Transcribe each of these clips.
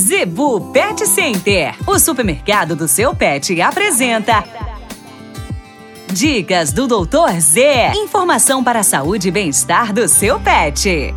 Zebu Pet Center, o supermercado do seu pet, apresenta. Dicas do Doutor Z. Informação para a saúde e bem-estar do seu pet.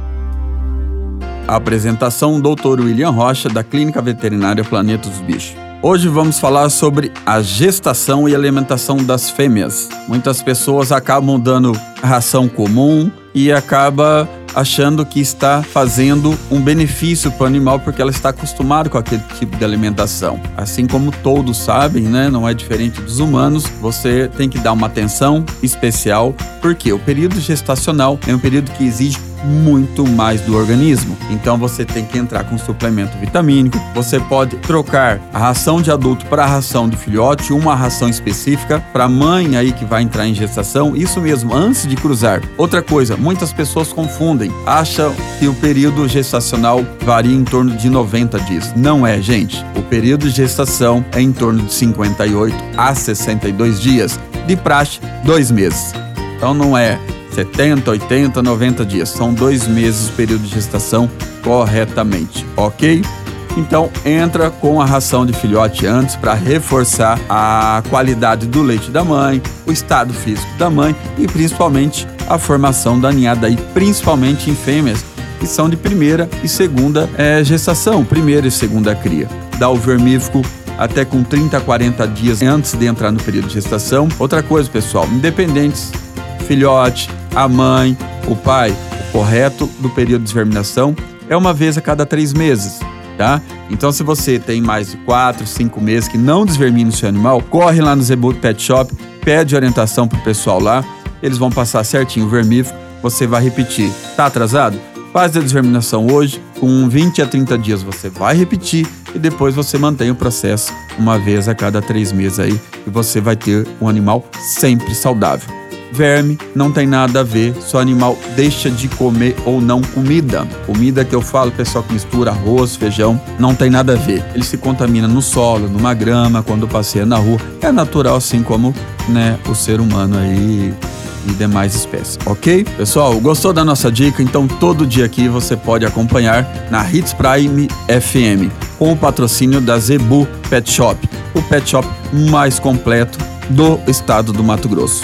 Apresentação Dr. William Rocha, da Clínica Veterinária Planeta dos Bichos. Hoje vamos falar sobre a gestação e alimentação das fêmeas. Muitas pessoas acabam dando ração comum e acaba achando que está fazendo um benefício para o animal porque ela está acostumada com aquele tipo de alimentação. Assim como todos sabem, né, não é diferente dos humanos, você tem que dar uma atenção especial porque o período gestacional é um período que exige muito mais do organismo. Então você tem que entrar com suplemento vitamínico. Você pode trocar a ração de adulto para a ração de filhote, uma ração específica para mãe aí que vai entrar em gestação. Isso mesmo, antes de cruzar. Outra coisa, muitas pessoas confundem, acham que o período gestacional varia em torno de 90 dias. Não é, gente. O período de gestação é em torno de 58 a 62 dias. De praxe, dois meses. Então não é 70, 80, 90 dias. São dois meses o período de gestação corretamente, ok? Então entra com a ração de filhote antes para reforçar a qualidade do leite da mãe, o estado físico da mãe e principalmente a formação da ninhada aí, principalmente em fêmeas que são de primeira e segunda é, gestação, primeira e segunda cria. Dá o vermífugo até com 30 a 40 dias antes de entrar no período de gestação. Outra coisa, pessoal, independentes, filhote, a mãe, o pai, o correto do período de desverminação é uma vez a cada três meses. Tá? Então, se você tem mais de quatro, cinco meses que não desvermina o seu animal, corre lá no Zebu Pet Shop, pede orientação pro pessoal lá, eles vão passar certinho o vermífugo, você vai repetir. Tá atrasado? Faz a desverminação hoje, com 20 a 30 dias você vai repetir e depois você mantém o processo uma vez a cada três meses aí e você vai ter um animal sempre saudável. Verme não tem nada a ver, se o animal deixa de comer ou não comida. Comida que eu falo, pessoal que mistura arroz, feijão, não tem nada a ver. Ele se contamina no solo, numa grama, quando passeia na rua. É natural, assim como né, o ser humano aí e demais espécies, ok? Pessoal, gostou da nossa dica? Então todo dia aqui você pode acompanhar na Hits Prime FM com o patrocínio da Zebu Pet Shop, o pet shop mais completo do estado do Mato Grosso.